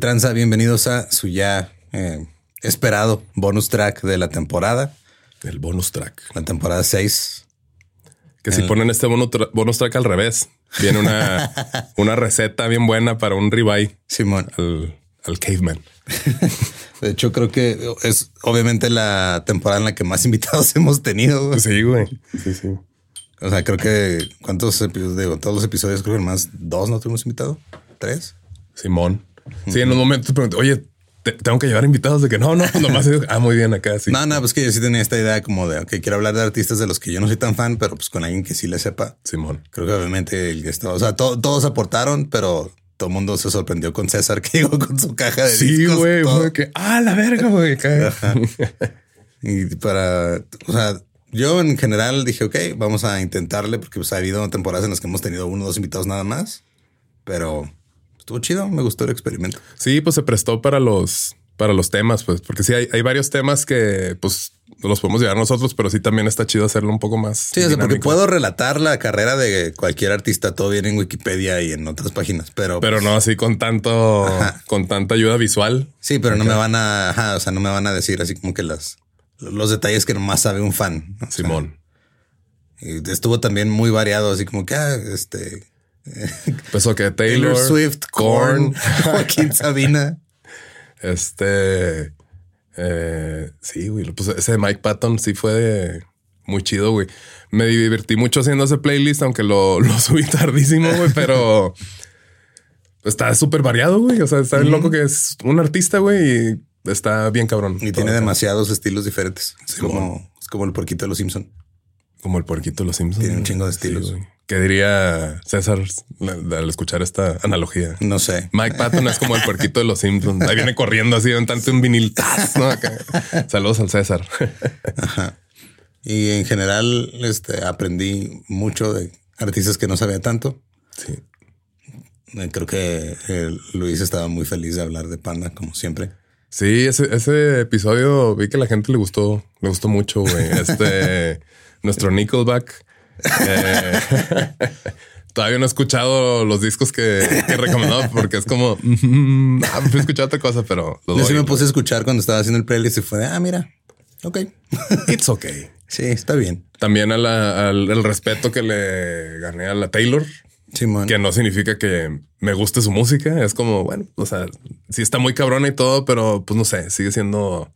Tranza, bienvenidos a su ya eh, esperado bonus track de la temporada. El bonus track. La temporada 6. Que si ponen este bonus, tra- bonus track al revés, viene una, una receta bien buena para un ribeye Simón. al, al caveman. De hecho, creo que es obviamente la temporada en la que más invitados hemos tenido. güey. Sí, güey. Sí, sí. O sea, creo que cuántos episodios, digo, todos los episodios, creo que más dos no tuvimos invitado. Tres. Simón. Sí, en un momento te pregunté, oye, ¿te- tengo que llevar invitados de que no, no, pues nomás. Ah, muy bien acá. Sí. No, no, pues que yo sí tenía esta idea como de, ok, quiero hablar de artistas de los que yo no soy tan fan, pero pues con alguien que sí le sepa. Simón. Creo que obviamente el que estaba, o sea, to- todos aportaron, pero todo el mundo se sorprendió con César que llegó con su caja de Sí, discos. güey. todo. fue que, ah, la verga, güey. Y para, o sea, yo en general dije, ok, vamos a intentarle porque pues ha habido temporadas en las que hemos tenido uno o dos invitados nada más, pero estuvo chido, me gustó el experimento. Sí, pues se prestó para los, para los temas, pues, porque sí hay, hay varios temas que pues los podemos llevar nosotros, pero sí también está chido hacerlo un poco más. Sí, o sea, porque puedo relatar la carrera de cualquier artista, todo bien en Wikipedia y en otras páginas, pero Pero no así con tanto, Ajá. con tanta ayuda visual. sí, pero no me van a, ajá, o sea, no me van a decir así como que las, los detalles que nomás sabe un fan. ¿no? O sea, Simón. y estuvo también muy variado, así como que, ah, este, Pues ok, Taylor, Taylor Swift, Korn, Joaquín Sabina. Este, eh, sí, güey. Pues ese de Mike Patton sí fue de- muy chido, güey. Me divertí mucho haciendo ese playlist, aunque lo, lo subí tardísimo, güey, pero está súper variado, güey. O sea, está bien loco que es un artista, güey, y está bien cabrón. Y tiene demasiados estilos diferentes. Es como, es como el porquito de los Simpson. Como el porquito de los Simpsons. Tiene un chingo de estilos. güey. ¿Qué diría César al escuchar esta analogía? No sé. Mike Patton es como el puerquito de los Simpsons. Ahí viene corriendo así, aventante un vinil. ¡tas! ¿no? Acá. Saludos al César. Y en general, este, aprendí mucho de artistas que no sabía tanto. Sí. Eh, Creo que eh, Luis estaba muy feliz de hablar de Panda, como siempre. Sí, ese, ese episodio vi que a la gente le gustó, le gustó mucho, güey. Este, nuestro Nickelback. Eh, todavía no he escuchado los discos que, que he recomendado porque es como, mm, ah, fui a escuchar otra cosa, pero Yo sí me puse a escuchar cuando estaba haciendo el playlist y fue de, ah, mira, ok. It's okay. Sí, está bien. También a la- al el respeto que le gané a la Taylor, Simón. que no significa que me guste su música. Es como, bueno, o sea, sí está muy cabrona y todo, pero pues no sé, sigue siendo,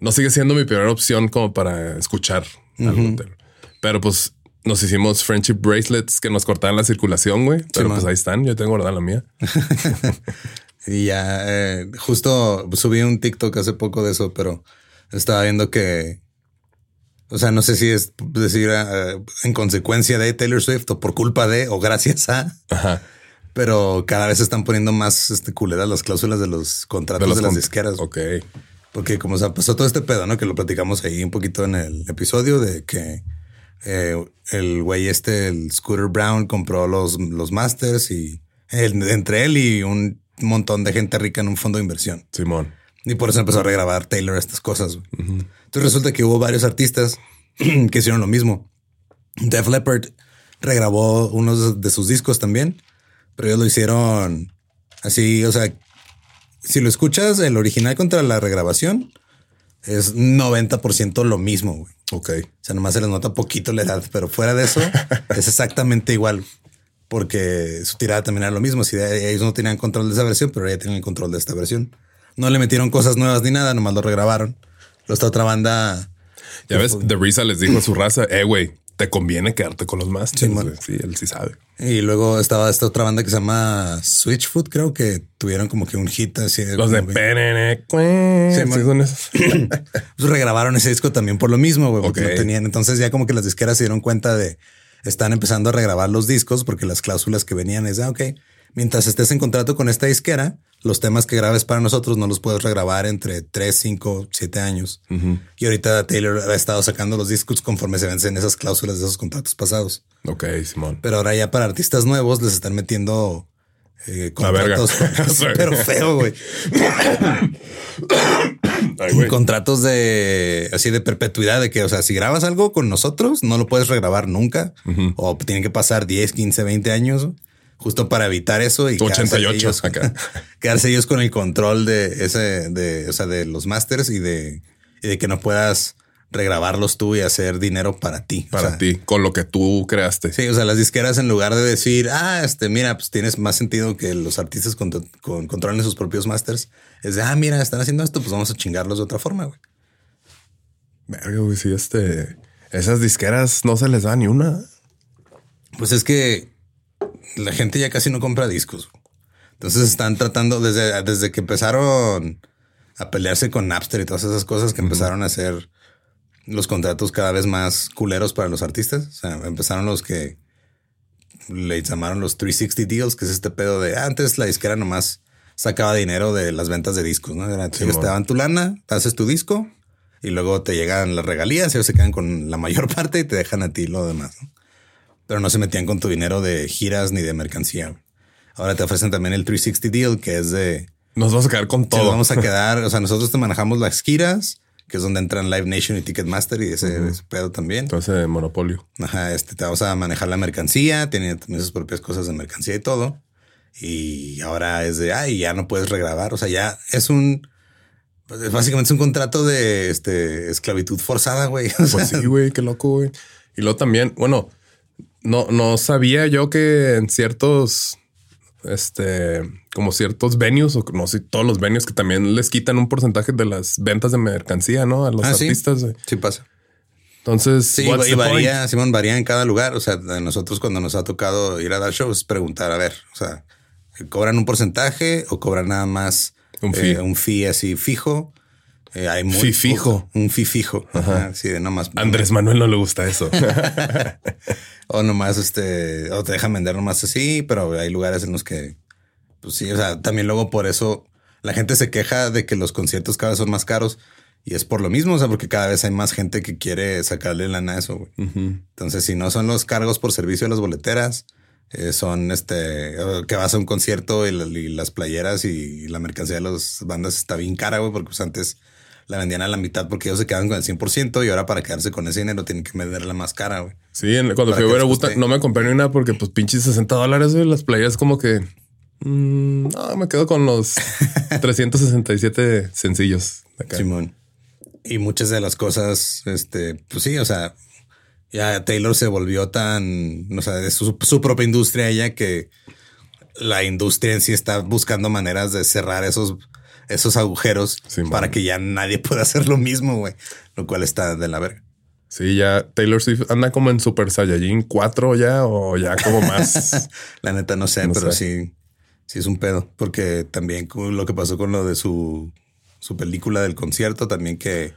no sigue siendo mi primera opción como para escuchar algo de Taylor. Pero pues nos hicimos friendship bracelets que nos cortaban la circulación, güey. Pero pues ahí están. Yo tengo guardada la mía. Y ya, eh, justo subí un TikTok hace poco de eso, pero estaba viendo que, o sea, no sé si es decir eh, en consecuencia de Taylor Swift o por culpa de o gracias a, Ajá. pero cada vez están poniendo más este, culeras las cláusulas de los contratos de, las con- disqueras. Ok. Porque como se pasó todo este pedo, ¿no? Que lo platicamos ahí un poquito en el episodio de que eh, el güey este, el Scooter Brown, compró los, los masters y el- entre él y un montón de gente rica en un fondo de inversión. Simón. Y por eso empezó a regrabar Taylor estas cosas. Entonces resulta que hubo varios artistas que hicieron lo mismo. Def Leppard regrabó unos de sus discos también, pero ellos lo hicieron así, o sea, si lo escuchas, el original contra la regrabación es 90% lo mismo, güey. Ok. O sea, nomás se les nota poquito la edad, pero fuera de eso es exactamente igual. Porque su tirada también era lo mismo. Si de- ellos no tenían control de esa versión, pero ya tienen el control de esta versión. No le metieron cosas nuevas ni nada, nomás lo regrabaron. Lo esta otra banda. Ya ves, The Risa les dijo a su raza, eh, güey, te conviene quedarte con los masters. Simón. güey. Sí, él sí sabe. Y luego estaba esta otra banda que se llama Switchfoot, creo que tuvieron como que un hit así. Los de Penene. Sí, man. son esos. pues regrabaron ese disco también por lo mismo, güey, porque no tenían. Entonces ya como que las disqueras se dieron cuenta de están empezando a regrabar los discos porque las cláusulas que venían es, ah, ok, mientras estés en contrato con esta disquera, los temas que grabes para nosotros no los puedes regrabar entre 3, 5, 7 años. Y ahorita Taylor ha estado sacando los discos conforme se vencen esas cláusulas de esos contratos pasados. ok, Simón. Pero ahora ya para artistas nuevos les están metiendo eh, contratos pero feo, güey. contratos de así de perpetuidad de que, o sea, si grabas algo con nosotros, no lo puedes regrabar nunca o tienen que pasar 10, 15, 20 años justo para evitar eso y quedarse 88 ellos, acá. quedarse ellos con el control de ese, de, o sea, de los masters y de, y de que no puedas regrabarlos tú y hacer dinero para ti. O Para sea, ti, con lo que tú creaste. Sí, o sea, las disqueras en lugar de decir, ah, este, mira, pues tienes más sentido que los artistas con, con- controlen sus propios masters, es de, ah, mira, están haciendo esto, pues vamos a chingarlos de otra forma, güey. Verga, güey, sí, este. Esas disqueras no se les da ni una. Pues es que la gente ya casi no compra discos. Entonces están tratando desde, desde que empezaron a pelearse con Napster y todas esas cosas que empezaron a hacer los contratos cada vez más culeros para los artistas. O sea, empezaron los que le llamaron los 360 deals, que es este pedo de antes la disquera nomás sacaba dinero de las ventas de discos, ¿no? Era, te daban tu lana, te haces tu disco y luego te llegan las regalías y ellos se quedan con la mayor parte y te dejan a ti lo demás, ¿no? Pero no se metían con tu dinero de giras ni de mercancía. Ahora te ofrecen también el 360 deal, que es de Nos vamos a quedar con todo. todo. vamos a quedar. O sea, nosotros te manejamos las giras, que es donde entran Live Nation y Ticketmaster y ese, ese pedo también. Entonces, monopolio. Ajá, este te vamos a manejar la mercancía, tiene también sus propias cosas de mercancía y todo. Y ahora es de, ay, ya no puedes regrabar. O sea, ya es un, pues, básicamente es un contrato de este, esclavitud forzada, güey. O sea, Pues sí, güey, qué loco, güey. Y luego también, bueno, no, no sabía yo que en ciertos, este, como ciertos venues, o no sé, todos los venues que también les quitan un porcentaje de las ventas de mercancía, ¿no? A los Ah, artistas. sí pasa. Entonces, Sí, y varía, Simón, varía en cada lugar. O sea, de nosotros cuando nos ha tocado ir a dar shows, preguntar, a ver, o sea, ¿cobran un porcentaje o cobran nada más Un eh, fee. un fee así fijo? Eh, hay muy Fee fijo. poco- Un fee fijo. Ajá. Sí, de nomás. Andrés Manuel no le gusta eso. O nomás este, o te dejan vender nomás así, pero hay lugares en los que, pues sí, o sea, también luego por eso la gente se queja de que los conciertos cada vez son más caros y es por lo mismo, o sea, porque cada vez hay más gente que quiere sacarle lana a eso. güey. Entonces, si no son los cargos por servicio de las boleteras, eh, son este que vas a un concierto y, la- y las playeras y, la mercancía de las bandas está bien cara, güey, porque pues antes la vendían a la mitad porque ellos se quedan con el 100% y ahora para quedarse con ese dinero tienen que venderla más cara, güey. Sí, cuando fui a que ver a les Wu-Tang, guste. no me compré ni una porque pues pinches 60 dólares, güey. Las playas como que... mm, no, me quedo con los 367 sencillos. acá. Simón. Y muchas de las cosas, este, pues sí, o sea, ya Taylor se volvió tan, o sea, es su, su propia industria ella que la industria en sí está buscando maneras de cerrar esos, esos agujeros para que ya nadie pueda hacer lo mismo, güey, lo cual está de la verga. Sí, ya Taylor Swift anda como en Super Saiyajin 4 ya o ya como más. La neta no sé, No pero sé. sí, sí es un pedo, porque también lo que pasó con lo de su, su película del concierto, también que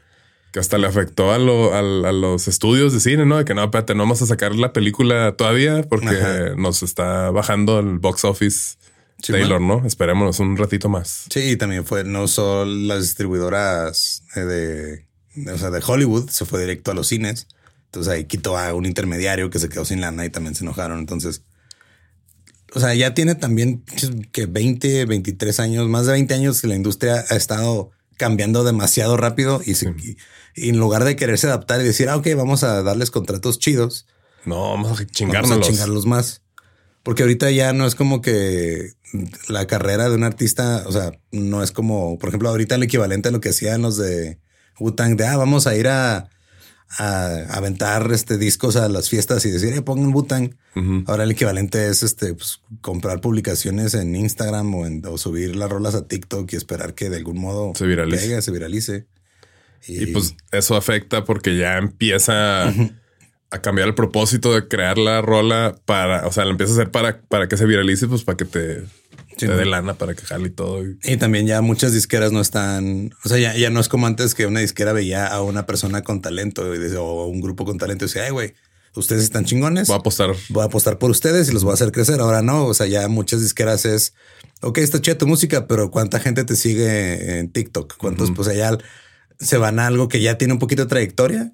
que hasta le afectó a, lo- a los estudios de cine, ¿no? De que no, espérate, no vamos a sacar la película todavía porque Ajá. nos está bajando el box office Sí, Taylor, ¿no? Esperémonos un ratito más. Sí, también fue, no solo las distribuidoras eh, de, de- o sea, de Hollywood, se fue directo a los cines. Entonces ahí quitó a un intermediario que se quedó sin lana y también se enojaron. Entonces, o sea, ya tiene también pinches, que 20, 23 años, más de 20 años que la industria ha estado cambiando demasiado rápido y, se- y- y en lugar de quererse adaptar y decir, ah, ok, vamos a darles contratos chidos, No, vamos a Vamos chingárnoslos. a chingarlos más. Porque ahorita ya no es como que la carrera de un artista, o sea, no es como, por ejemplo, ahorita el equivalente a lo que hacían los de Wu-Tang, de, ah, vamos a ir a, a aventar este, discos a las fiestas y decir, eh, pongan Wu-Tang. Ahora el equivalente es este, pues, comprar publicaciones en Instagram o, en- o subir las rolas a TikTok y esperar que de algún modo Se viralice. pegue, se viralice. Y pues eso afecta porque ya empieza a cambiar el propósito de crear la rola para, o sea, lo empieza a hacer para, para que se viralice, pues para que te, te dé lana, para que jale y todo. Y- también ya muchas disqueras no están, o sea, ya, ya no es como antes que una disquera veía a una persona con talento y o un grupo con talento y decía, ay, güey, ustedes están chingones. Voy a apostar. Voy a apostar por ustedes y los voy a hacer crecer. Ahora no, o sea, ya muchas disqueras es, ok, está chida tu música, pero ¿cuánta gente te sigue en TikTok? ¿Cuántos? Pues allá se van a algo que ya tiene un poquito de trayectoria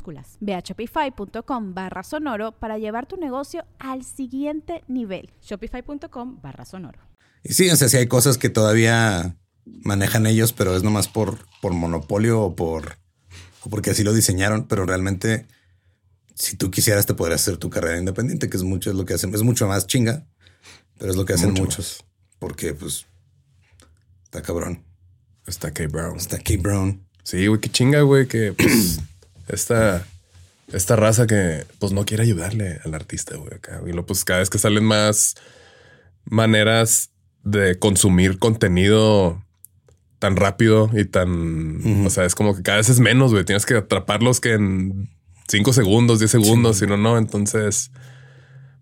minúsculas. Ve a shopify.com barra sonoro para llevar tu negocio al siguiente nivel. Shopify.com barra sonoro. Y sí, o sea, sí hay cosas que todavía manejan ellos, pero es nomás por, por monopolio o por o porque así lo diseñaron, pero realmente si tú quisieras te podrías hacer tu carrera independiente, que es mucho es lo que hacen, es mucho más chinga, pero es lo que hacen Mucho muchos, porque pues está cabrón, Está K Brown. está K Brown. Sí, güey, qué chinga, güey, que pues, esta, esta raza que pues no quiere ayudarle al artista, güey, acá. Y lo, pues cada vez que salen más maneras de consumir contenido tan rápido y tan, o sea, es como que cada vez es menos, güey. Tienes que atraparlos que en cinco segundos, 10 segundos, si no, no. Entonces,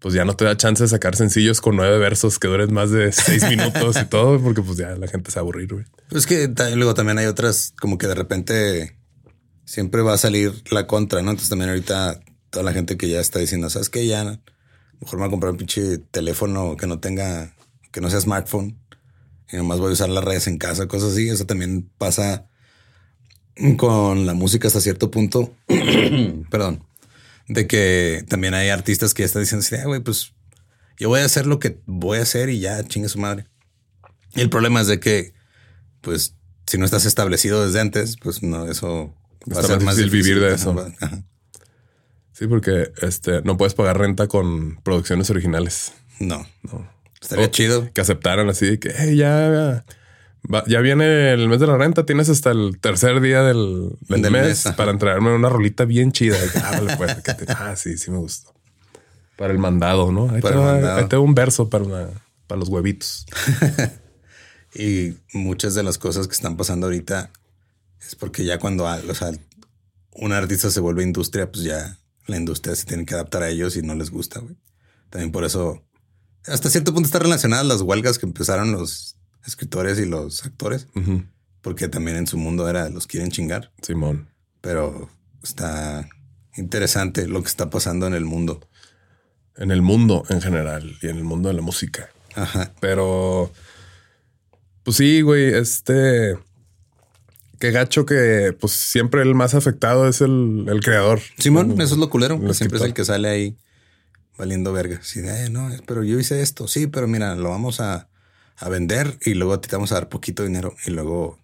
pues ya no te da chance de sacar sencillos con nueve versos que duren más de seis minutos y todo, porque pues ya la gente se va a aburrir, güey. Pero es que luego también hay otras como que de repente siempre va a salir la contra, ¿no? Entonces también ahorita toda la gente que ya está diciendo, ¿sabes qué? Ya mejor me voy a comprar un pinche teléfono que no tenga, que no sea smartphone y nomás voy a usar las redes en casa, cosas así. Eso también pasa con la música hasta cierto punto. Perdón. De que también hay artistas que ya están diciendo, "Ah, güey, pues yo voy a hacer lo que voy a hacer y ya chingue su madre. Y el problema es de que, pues, si no estás establecido desde antes, pues no, eso va Está más difícil vivir de eso. ajá. Sí, porque este no puedes pagar renta con producciones originales. No. No. Estaría chido. Que aceptaran así que hey, ya, ya viene el mes de la renta. Tienes hasta el tercer día del, mes, para entregarme una rolita bien chida. ah, pues, ah, sí, sí me gustó. Para el mandado, ¿no? Ahí, tengo un verso para, para los huevitos. y muchas de las cosas que están pasando ahorita es porque ya cuando o sea, un artista se vuelve industria, pues ya la industria se tiene que adaptar a ellos y no les gusta. Güey. También por eso, hasta cierto punto están relacionadas las huelgas que empezaron los escritores y los actores, porque también en su mundo era los quieren chingar. Simón. Pero está interesante lo que está pasando en el mundo. En el mundo en general y en el mundo de la música. Ajá. Pero, pues sí, güey, este Qué gacho que pues siempre el más afectado es el, creador. Simón, eso es lo culero. siempre es el que sale ahí valiendo verga. Sí, eh, no, pero yo hice esto. Sí, pero mira, lo vamos a, vender y luego te vamos a dar poquito dinero y luego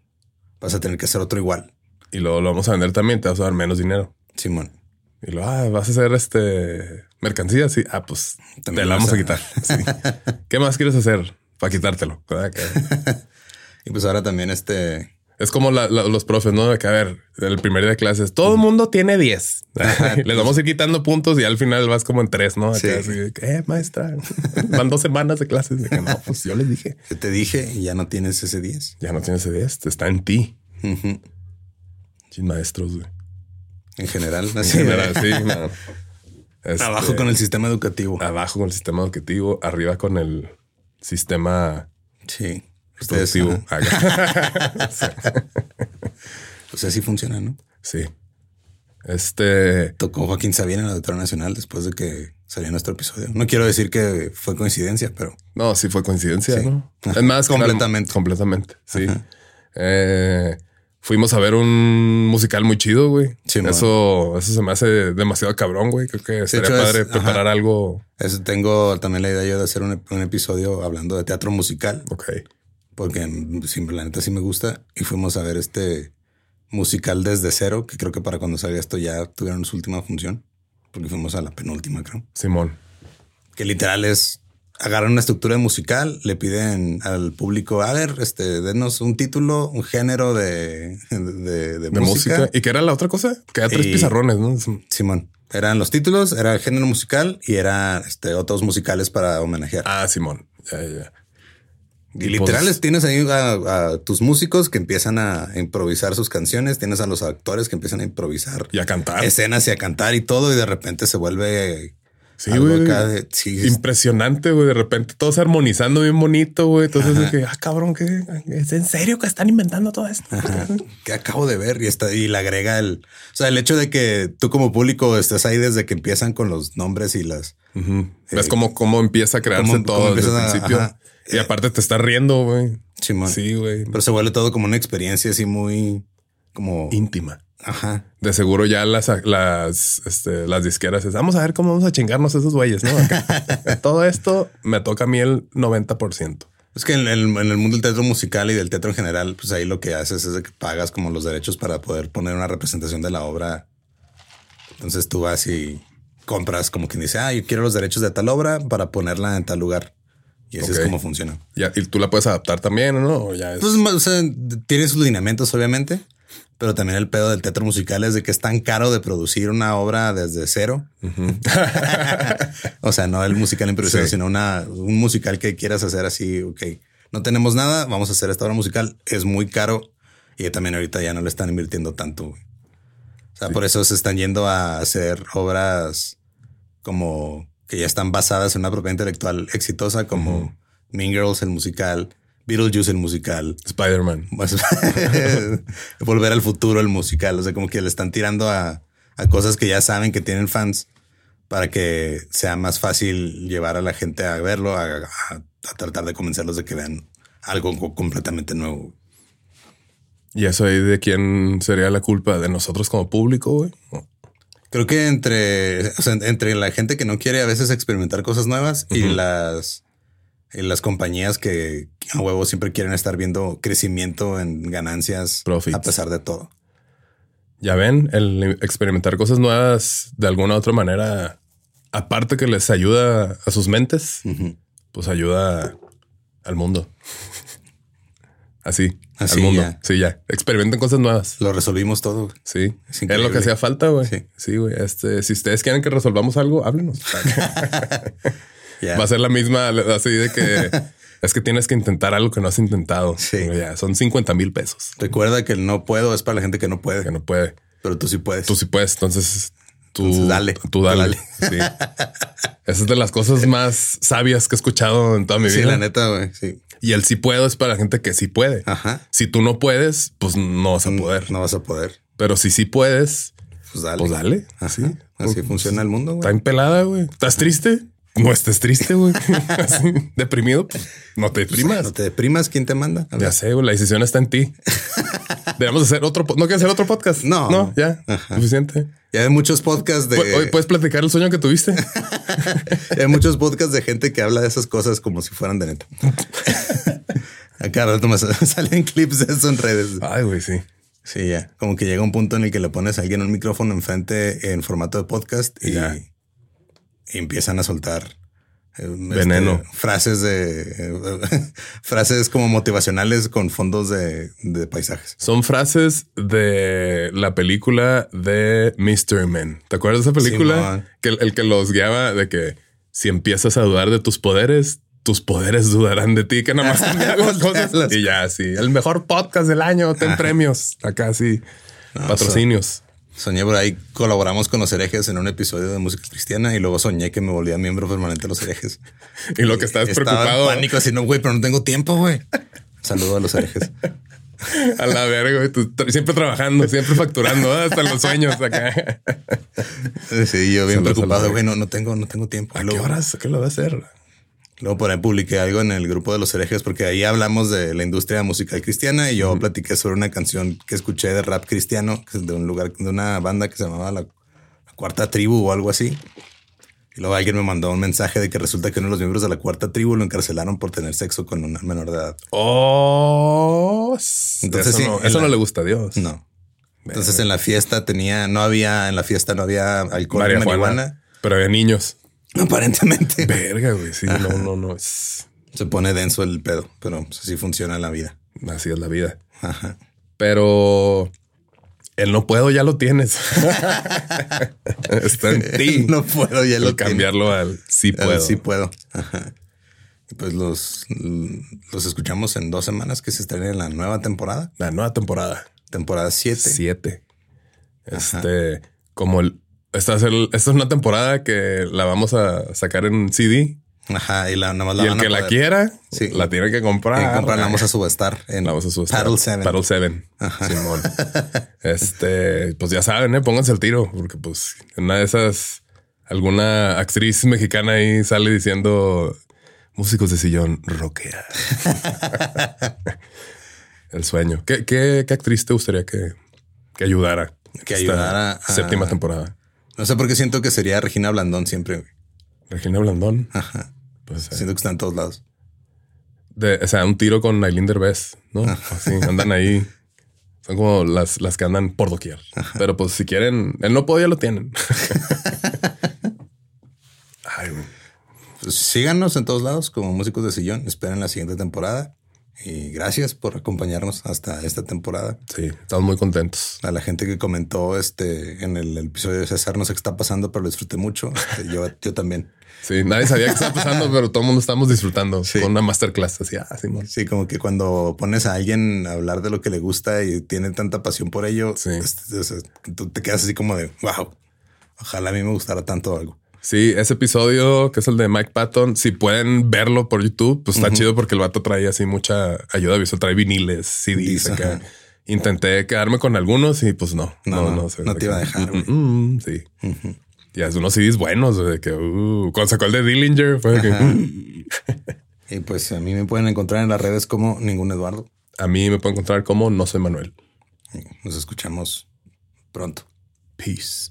vas a tener que hacer otro igual. Y luego lo vamos a vender también, te vas a dar menos dinero. Simón. Y luego, ah, vas a hacer este mercancía. Sí, ah, pues te la vamos a, quitar. ¿Qué más quieres hacer para quitártelo? y pues ahora también este es como los profes, ¿no? que a ver, el primer día de clases, todo el mundo tiene 10. Les vamos a ir quitando puntos y al final vas como en 3, ¿no? sí. eh, maestra, van dos semanas de clases. De que no, pues yo les dije. Yo te dije y ya no tienes ese 10. Ya no tienes ese 10, está en ti. Sin maestros, güey. En general, en general, sí. Abajo este, con el sistema educativo. Abajo con el sistema educativo, arriba con el sistema. Sí Ustedes. sí. pues así funciona, ¿no? Sí. Este. Tocó Joaquín Sabina en la Auditoría Nacional después de que salió nuestro episodio. No quiero decir que fue coincidencia, pero. No, sí fue coincidencia, ¿no? Es más, completamente. completamente. Sí. Eh, fuimos a ver un musical muy chido, güey. eso, eso se me hace demasiado cabrón, güey. Creo que sería padre preparar algo. Eso tengo también la idea yo de hacer un, un, episodio hablando de teatro musical. Ok porque simplemente sí me gusta. Y fuimos a ver este musical desde cero, que creo que para cuando salga esto ya tuvieron su última función, porque fuimos a la penúltima, creo. Simón. Que literal es agarran una estructura musical, le piden al público, a ver, este, denos un título, un género de, de, música. ¿Y qué era la otra cosa? Que era tres pizarrones, ¿no? Simón. Eran los títulos, era el género musical y era este, otros musicales para homenajear. Ah, Simón. Ya, ya. Y, literal pues tienes ahí a, tus músicos que empiezan a improvisar sus canciones, tienes a los actores que empiezan a improvisar y a cantar escenas y a cantar y todo, y de repente se vuelve Sí, güey. Impresionante, güey. De repente todo se armonizando bien bonito, güey. Entonces, es que, ah, cabrón, que es en serio que están inventando todo esto. que acabo de ver y está y le agrega el, o sea, el hecho de que tú como público estés ahí desde que empiezan con los nombres y las. Ves cómo, cómo empieza a crearse todo desde el principio. Y aparte te está riendo, güey. Sí, güey. Pero se vuelve todo como una experiencia así muy como íntima. Ajá. De seguro ya las, las, este, las disqueras es, vamos a ver cómo vamos a chingarnos esos güeyes, ¿no? todo esto me toca a mí el 90%. Es que en el, en el, mundo del teatro musical y del teatro en general, pues ahí lo que haces es que pagas como los derechos para poder poner una representación de la obra. Entonces tú vas y compras como quien dice, ah, yo quiero los derechos de tal obra para ponerla en tal lugar. Y así es como funciona. y tú la puedes adaptar también, ¿no? ya Pues, o sea, tiene sus lineamientos, obviamente. Pero también el pedo del teatro musical es de que es tan caro de producir una obra desde cero. o sea, no el musical improvisado, sino una, un musical que quieras hacer así. Ok, no tenemos nada, vamos a hacer esta obra musical. Es muy caro y también ahorita ya no le están invirtiendo tanto. O sea, por eso se están yendo a hacer obras como que ya están basadas en una propiedad intelectual exitosa como Mean Girls, el musical, Beetlejuice, el musical, Spider-Man, Volver al futuro, el musical. O sea, como que le están tirando a, cosas que ya saben que tienen fans para que sea más fácil llevar a la gente a verlo, a, tratar de convencerlos de que vean algo completamente nuevo. ¿Y eso ahí de quién sería la culpa? ¿De nosotros como público, güey? Creo que entre, entre la gente que no quiere a veces experimentar cosas nuevas y las, las compañías que a huevo siempre quieren estar viendo crecimiento en ganancias a pesar de todo. Ya ven, el experimentar cosas nuevas de alguna u otra manera, aparte que les ayuda a sus mentes, pues ayuda al mundo. Así, Así, al mundo. ya. Sí, ya. Experimenten cosas nuevas. Lo resolvimos todo. güey. Sí, Es es, lo que hacía falta, güey. Sí. Sí, güey. Este, si ustedes quieren que resolvamos algo, háblenos. Va a ser la misma, así de que es que tienes que intentar algo que no has intentado. Sí. Ya, son 50 mil pesos Recuerda que el no puedo es para la gente que no puede, que no puede. pero tú sí puedes. Tú sí puedes, entonces tú Entonces, dale. Tú dale. Dale. Sí. Esa es de las cosas más sabias que he escuchado en toda mi sí, vida. la neta, güey. Sí. Y el sí puedo es para la gente que sí puede. Ajá. Si tú no puedes, pues no vas a poder. No vas a poder. Pero si sí puedes, Pues dale. pues dale. Así. Así. Así funciona el mundo, Está güey. empelada, güey. ¿Estás triste? No estés triste, güey. Deprimido. pues, no te deprimas. No te deprimas. ¿Quién te manda? Ya sé, güey. La decisión está en ti. Debemos hacer otro. ¿No quieres hacer otro podcast? No. No, ya. Suficiente. Ya hay muchos podcasts de. Hoy puedes platicar el sueño que tuviste. hay muchos podcasts de gente que habla de esas cosas como si fueran de neta. Acá rato me salen clips de eso en redes. Ay, güey, sí. Sí, ya. Como que llega un punto en el que le pones a alguien un micrófono enfrente en formato de podcast y empiezan a soltar eh, este, Veneno. frases de eh, frases como motivacionales con fondos de, de paisajes. Son frases de la película de Mr. Men. ¿Te acuerdas de esa película? Que el, el que los guiaba de que si empiezas a dudar de tus poderes, tus poderes dudarán de ti, que nada más las cosas. Y ya, sí. El mejor podcast del año, ten premios. Acá sí. Patrocinios. Soñé por ahí, colaboramos con los herejes en un episodio de música cristiana y luego soñé que me volvía miembro permanente de los herejes. Y lo que estás Estaba preocupado en pánico, así no, güey, pero no tengo tiempo, güey. Saludo a los herejes. a la verga, güey. Tú siempre trabajando, siempre facturando, ¿eh? hasta los sueños acá. Sí, yo bien Saludos preocupado, güey, no, no tengo, no tengo tiempo. ¿A qué horas? ¿Qué lo va a hacer? Luego por ahí publiqué algo en el grupo de los herejes porque ahí hablamos de la industria musical cristiana y yo platiqué sobre una canción que escuché de rap cristiano que es de un lugar, de una banda que se llamaba la, La Cuarta Tribu o algo así. Y luego alguien me mandó un mensaje de que resulta que uno de los miembros de la Cuarta Tribu lo encarcelaron por tener sexo con una menor de edad. Oh, Entonces eso, sí, no, eso la- no le gusta a Dios. No. Entonces en la fiesta tenía, no había, en la fiesta no había alcohol ni Marihuana, marihuana. Pero había niños. Aparentemente. Verga, güey. Sí, no, no, no. Es, Se pone denso el pedo, pero pues, así funciona la vida. así es la vida. Ajá. Pero el no puedo ya lo tienes. Está en ti. no puedo, ya el lo cambiarlo al sí Al puedo. Sí puedo. Ajá. Pues los, los escuchamos en dos semanas que se estrena en la nueva temporada, La nueva temporada. temporada 7. Siete. Este, como el, esta, es el- esta es una temporada que la vamos a sacar en CD. Ajá, y la nada más la y el a que la quiera, Sí. la tiene que comprar. comprar, la vamos a subestar en La vamos a subestar. Paddle 7. Paddle 7. Simón. Este, pues ya saben, ¿eh? pónganse el tiro, porque pues en una de esas, alguna actriz mexicana ahí sale diciendo músicos de sillón, rockea. el sueño. ¿Qué, qué, qué actriz te gustaría que, que ayudara? Que ayudara a- Séptima temporada. No sé por qué siento que sería Regina Blandón siempre. güey. Regina Blandón. Ajá. Pues, eh, Siento que está en todos lados. de- o sea, un tiro con Aileen Derbez, ¿no? Así, andan ahí. Son como las, las que andan por doquier. Pero pues si quieren, el no ya lo tienen. Ay. Pues síganos en todos lados como músicos de sillón. Esperen la siguiente temporada. Y gracias por acompañarnos hasta esta temporada. Sí, estamos muy contentos. A la gente que comentó este en el, episodio de César, no sé qué está pasando, pero lo disfruté mucho. Este, yo, yo también. Sí, nadie sabía qué estaba pasando, pero todo el mundo estamos disfrutando Sí. con una masterclass. Así, ah. Sí, como que cuando pones a alguien a hablar de lo que le gusta y tiene tanta pasión por ello, Sí. este, tú te quedas así como de wow. Ojalá a mí me gustara tanto algo. Sí, ese episodio que es el de Mike Patton, si pueden verlo por YouTube, pues está chido porque el vato trae así mucha ayuda visual, trae viniles, CDs acá. Intenté quedarme con algunos y pues no, No, no, no, no, se- no te iba a dejar. Mm, mm, sí. Ya es unos CDs buenos de que uh, cuando sacó el de Dillinger fue que, mm. Y pues a mí me pueden encontrar en las redes como ningún Eduardo. a mí me pueden encontrar como no soy Manuel. Nos escuchamos pronto. Peace.